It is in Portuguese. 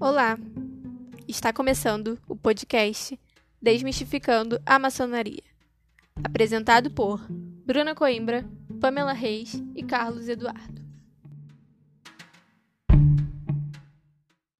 Olá! Está começando o podcast Desmistificando a Maçonaria. Apresentado por Bruna Coimbra, Pamela Reis e Carlos Eduardo.